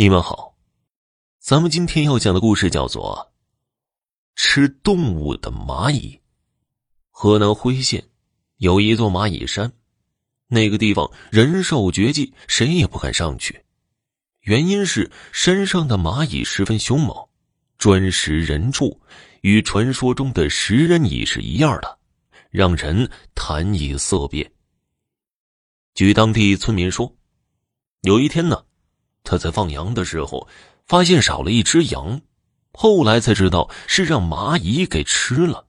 你们好，咱们今天要讲的故事叫做《吃动物的蚂蚁》。河南辉县有一座蚂蚁山，那个地方人兽绝迹，谁也不敢上去。原因是山上的蚂蚁十分凶猛，专食人畜，与传说中的食人蚁是一样的，让人谈蚁色变。据当地村民说，有一天呢。他在放羊的时候，发现少了一只羊，后来才知道是让蚂蚁给吃了。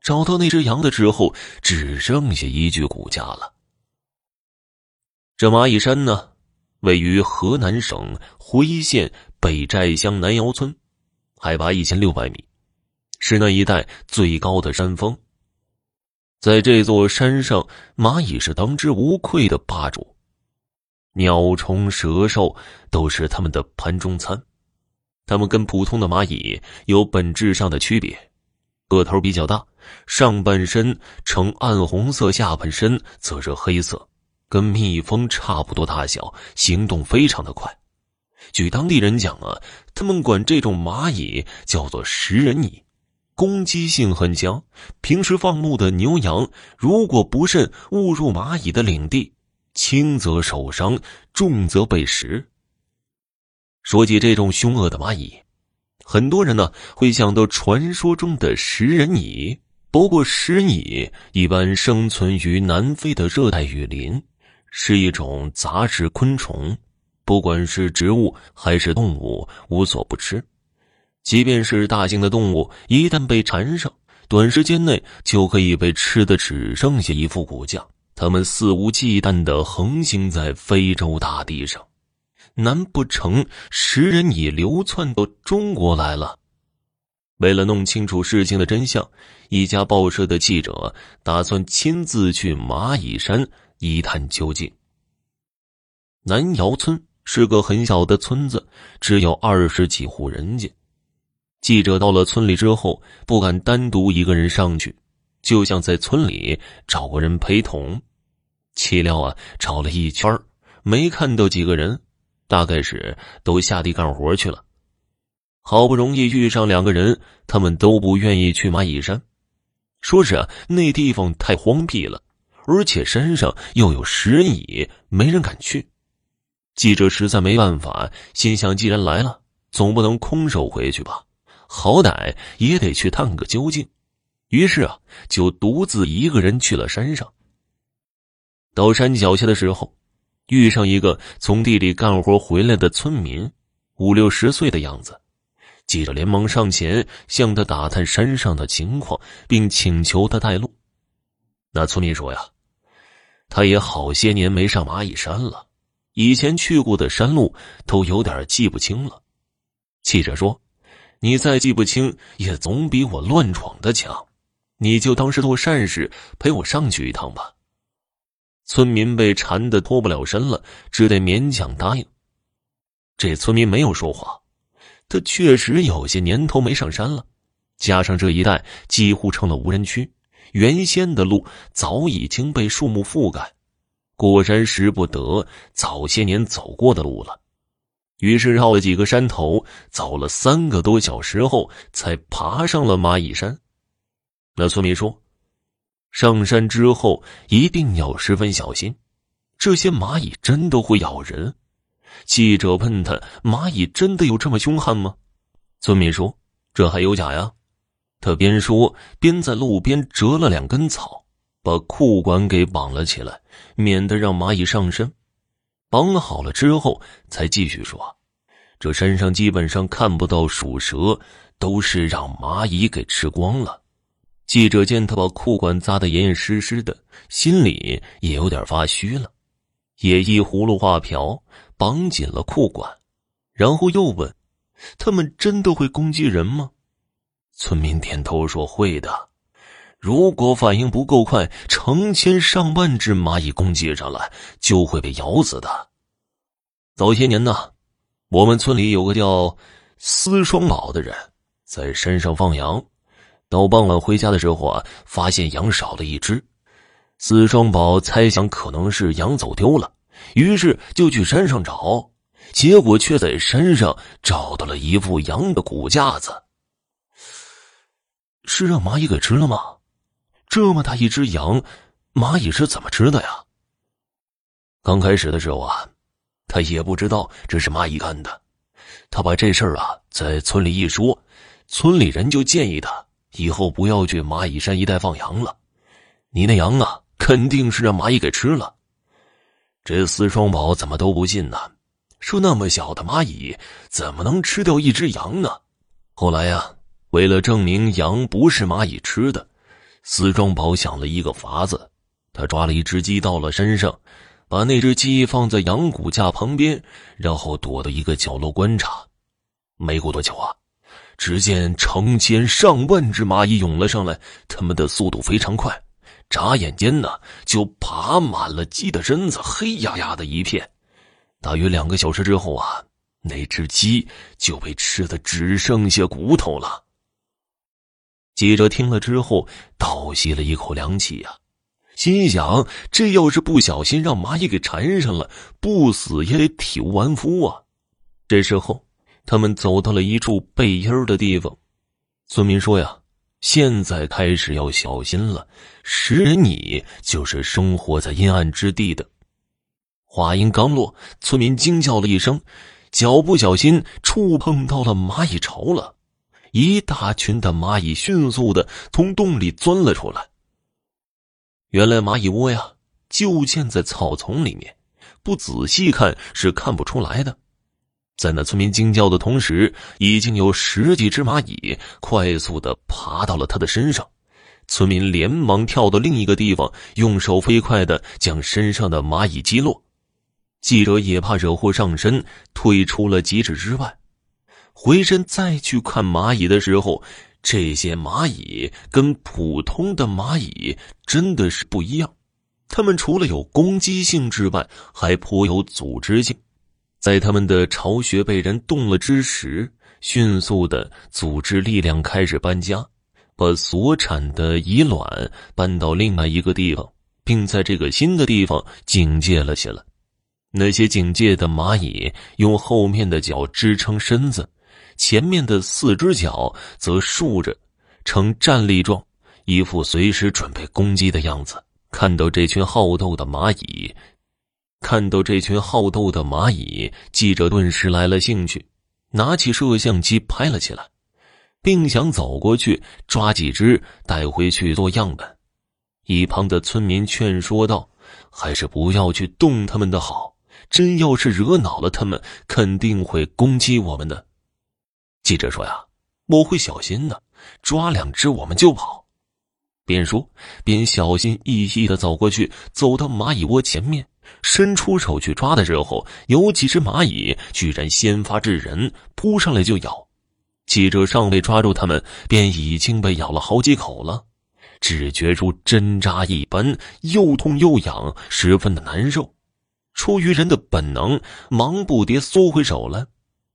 找到那只羊的时候，只剩下一具骨架了。这蚂蚁山呢，位于河南省辉县北寨乡南窑村，海拔一千六百米，是那一带最高的山峰。在这座山上，蚂蚁是当之无愧的霸主。鸟虫蛇兽都是它们的盘中餐，它们跟普通的蚂蚁有本质上的区别，个头比较大，上半身呈暗红色，下半身则是黑色，跟蜜蜂差不多大小，行动非常的快。据当地人讲啊，他们管这种蚂蚁叫做食人蚁，攻击性很强。平时放牧的牛羊，如果不慎误入蚂蚁的领地。轻则受伤，重则被食。说起这种凶恶的蚂蚁，很多人呢会想到传说中的食人蚁。不过，食人蚁一般生存于南非的热带雨林，是一种杂食昆虫，不管是植物还是动物，无所不吃。即便是大型的动物，一旦被缠上，短时间内就可以被吃的只剩下一副骨架。他们肆无忌惮的横行在非洲大地上，难不成食人蚁流窜到中国来了？为了弄清楚事情的真相，一家报社的记者打算亲自去蚂蚁山一探究竟。南窑村是个很小的村子，只有二十几户人家。记者到了村里之后，不敢单独一个人上去。就像在村里找个人陪同，岂料啊，找了一圈没看到几个人，大概是都下地干活去了。好不容易遇上两个人，他们都不愿意去蚂蚁山，说是啊，那地方太荒僻了，而且山上又有食人蚁，没人敢去。记者实在没办法，心想：既然来了，总不能空手回去吧，好歹也得去探个究竟。于是啊，就独自一个人去了山上。到山脚下的时候，遇上一个从地里干活回来的村民，五六十岁的样子。记者连忙上前向他打探山上的情况，并请求他带路。那村民说呀，他也好些年没上蚂蚁山了，以前去过的山路都有点记不清了。记者说：“你再记不清，也总比我乱闯的强。”你就当是做善事，陪我上去一趟吧。村民被缠的脱不了身了，只得勉强答应。这村民没有说谎，他确实有些年头没上山了，加上这一带几乎成了无人区，原先的路早已经被树木覆盖，过山识不得早些年走过的路了。于是绕了几个山头，走了三个多小时后，才爬上了蚂蚁山。那村民说：“上山之后一定要十分小心，这些蚂蚁真的会咬人。”记者问他：“蚂蚁真的有这么凶悍吗？”村民说：“这还有假呀！”他边说边在路边折了两根草，把裤管给绑了起来，免得让蚂蚁上身。绑好了之后，才继续说：“这山上基本上看不到鼠蛇，都是让蚂蚁给吃光了。”记者见他把裤管扎得严严实实的，心里也有点发虚了，也依葫芦画瓢绑紧了裤管，然后又问：“他们真的会攻击人吗？”村民点头说：“会的，如果反应不够快，成千上万只蚂蚁攻击上来，就会被咬死的。”早些年呢，我们村里有个叫司双宝的人，在山上放羊。到傍晚回家的时候啊，发现羊少了一只，四双宝猜想可能是羊走丢了，于是就去山上找，结果却在山上找到了一副羊的骨架子。是让蚂蚁给吃了吗？这么大一只羊，蚂蚁是怎么吃的呀？刚开始的时候啊，他也不知道这是蚂蚁干的。他把这事儿啊在村里一说，村里人就建议他以后不要去蚂蚁山一带放羊了。你那羊啊，肯定是让蚂蚁给吃了。这四双宝怎么都不信呢？说那么小的蚂蚁怎么能吃掉一只羊呢？后来呀，为了证明羊不是蚂蚁吃的，四双宝想了一个法子。他抓了一只鸡到了山上，把那只鸡放在羊骨架旁边，然后躲到一个角落观察。没过多久啊，只见成千上万只蚂蚁涌了上来，它们的速度非常快，眨眼间呢就爬满了鸡的身子，黑压压的一片。大约两个小时之后啊，那只鸡就被吃的只剩下骨头了。记者听了之后倒吸了一口凉气呀，心想：这要是不小心让蚂蚁给缠上了，不死也得体无完肤啊！这时候，他们走到了一处背阴的地方。村民说：“呀，现在开始要小心了，食人蚁就是生活在阴暗之地的。”话音刚落，村民惊叫了一声，脚不小心触碰到了蚂蚁巢了。一大群的蚂蚁迅速的从洞里钻了出来。原来蚂蚁窝呀，就建在草丛里面，不仔细看是看不出来的。在那村民惊叫的同时，已经有十几只蚂蚁快速的爬到了他的身上。村民连忙跳到另一个地方，用手飞快的将身上的蚂蚁击落。记者也怕惹祸上身，退出了几尺之外。回身再去看蚂蚁的时候，这些蚂蚁跟普通的蚂蚁真的是不一样。它们除了有攻击性之外，还颇有组织性。在他们的巢穴被人动了之时，迅速的组织力量开始搬家，把所产的蚁卵搬到另外一个地方，并在这个新的地方警戒了起来。那些警戒的蚂蚁用后面的脚支撑身子，前面的四只脚则竖着，呈站立状，一副随时准备攻击的样子。看到这群好斗的蚂蚁，看到这群好斗的蚂蚁，记者顿时来了兴趣，拿起摄像机拍了起来，并想走过去抓几只带回去做样本。一旁的村民劝说道：“还是不要去动他们的好。”真要是惹恼了他们，肯定会攻击我们的。记者说：“呀，我会小心的，抓两只我们就跑。”边说边小心翼翼的走过去，走到蚂蚁窝前面，伸出手去抓的时候，有几只蚂蚁居然先发制人，扑上来就咬。记者尚未抓住它们，便已经被咬了好几口了，只觉如针扎一般，又痛又痒，十分的难受。出于人的本能，忙不迭缩回手来。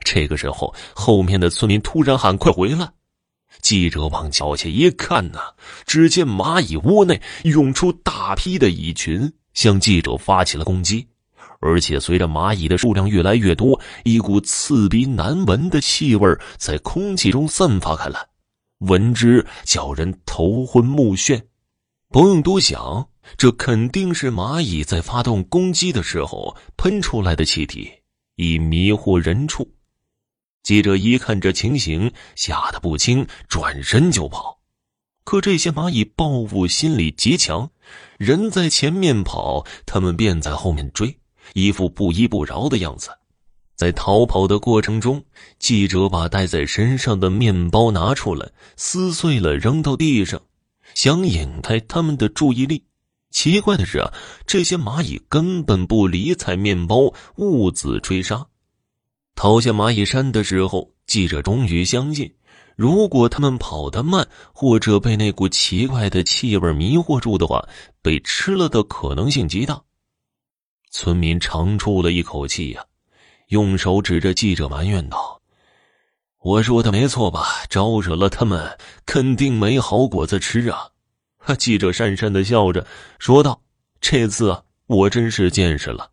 这个时候，后面的村民突然喊：“快回来！”记者往脚下一看呐，只见蚂蚁窝内涌出大批的蚁群，向记者发起了攻击。而且，随着蚂蚁的数量越来越多，一股刺鼻难闻的气味在空气中散发开来，闻之叫人头昏目眩。不用多想。这肯定是蚂蚁在发动攻击的时候喷出来的气体，以迷惑人畜。记者一看这情形，吓得不轻，转身就跑。可这些蚂蚁报复心理极强，人在前面跑，他们便在后面追，一副不依不饶的样子。在逃跑的过程中，记者把带在身上的面包拿出来，撕碎了扔到地上，想引开他们的注意力。奇怪的是啊，这些蚂蚁根本不理睬面包，兀自追杀。逃下蚂蚁山的时候，记者终于相信，如果他们跑得慢，或者被那股奇怪的气味迷惑住的话，被吃了的可能性极大。村民长出了一口气呀，用手指着记者埋怨道：“我说的没错吧？招惹了他们，肯定没好果子吃啊！”记者讪讪的笑着说道：“这次啊，我真是见识了。”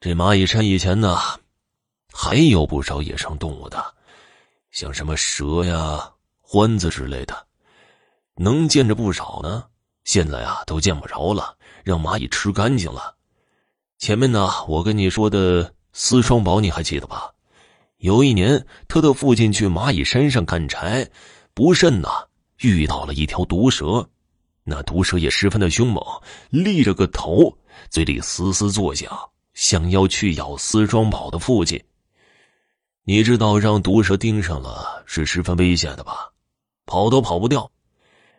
这蚂蚁山以前呢，还有不少野生动物的，像什么蛇呀、獾子之类的，能见着不少呢。现在啊，都见不着了，让蚂蚁吃干净了。前面呢，我跟你说的丝双宝，你还记得吧？有一年，他的父亲去蚂蚁山上砍柴，不慎呢，遇到了一条毒蛇。那毒蛇也十分的凶猛，立着个头，嘴里嘶嘶作响，想要去咬丝双宝的父亲。你知道，让毒蛇盯上了是十分危险的吧？跑都跑不掉。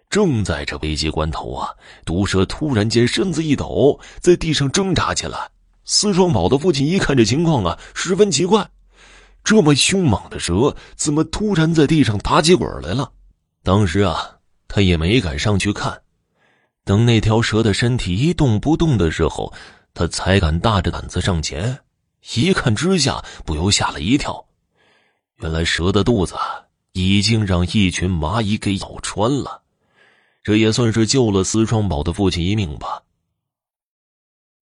正在这危急关头啊，毒蛇突然间身子一抖，在地上挣扎起来。司双宝的父亲一看这情况啊，十分奇怪：这么凶猛的蛇，怎么突然在地上打起滚来了？当时啊，他也没敢上去看。等那条蛇的身体一动不动的时候，他才敢大着胆子上前。一看之下，不由吓了一跳。原来蛇的肚子已经让一群蚂蚁给咬穿了。这也算是救了司双宝的父亲一命吧。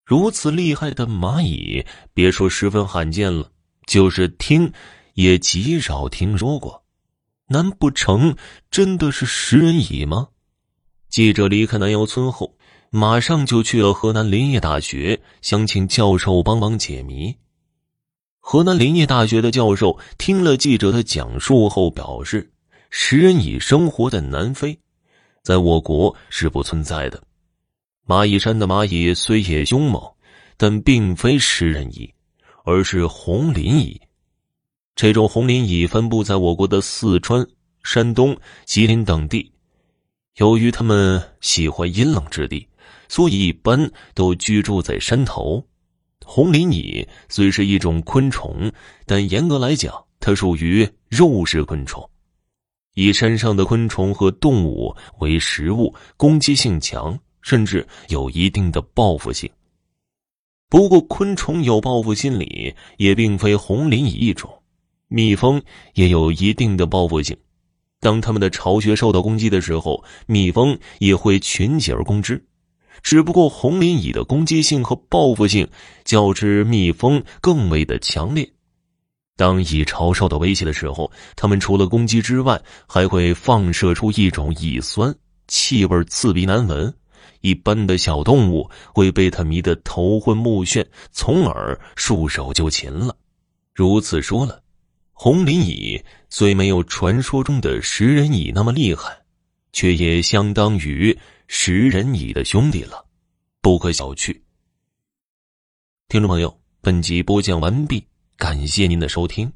如此厉害的蚂蚁，别说十分罕见了，就是听也极少听说过。难不成真的是食人蚁吗？记者离开南窑村后，马上就去了河南林业大学，想请教授帮忙解谜。河南林业大学的教授听了记者的讲述后表示：“食人蚁生活在南非。”在我国是不存在的。蚂蚁山的蚂蚁虽也凶猛，但并非食人蚁，而是红磷蚁。这种红磷蚁分布在我国的四川、山东、吉林等地。由于它们喜欢阴冷之地，所以一般都居住在山头。红鳞蚁虽是一种昆虫，但严格来讲，它属于肉食昆虫。以山上的昆虫和动物为食物，攻击性强，甚至有一定的报复性。不过，昆虫有报复心理，也并非红鳞蚁一种。蜜蜂也有一定的报复性，当它们的巢穴受到攻击的时候，蜜蜂也会群起而攻之。只不过，红磷蚁的攻击性和报复性较之蜜蜂更为的强烈。当蚁巢受到威胁的时候，它们除了攻击之外，还会放射出一种蚁酸，气味刺鼻难闻。一般的小动物会被它迷得头昏目眩，从而束手就擒了。如此说了，红磷蚁虽没有传说中的食人蚁那么厉害，却也相当于食人蚁的兄弟了，不可小觑。听众朋友，本集播讲完毕。感谢您的收听。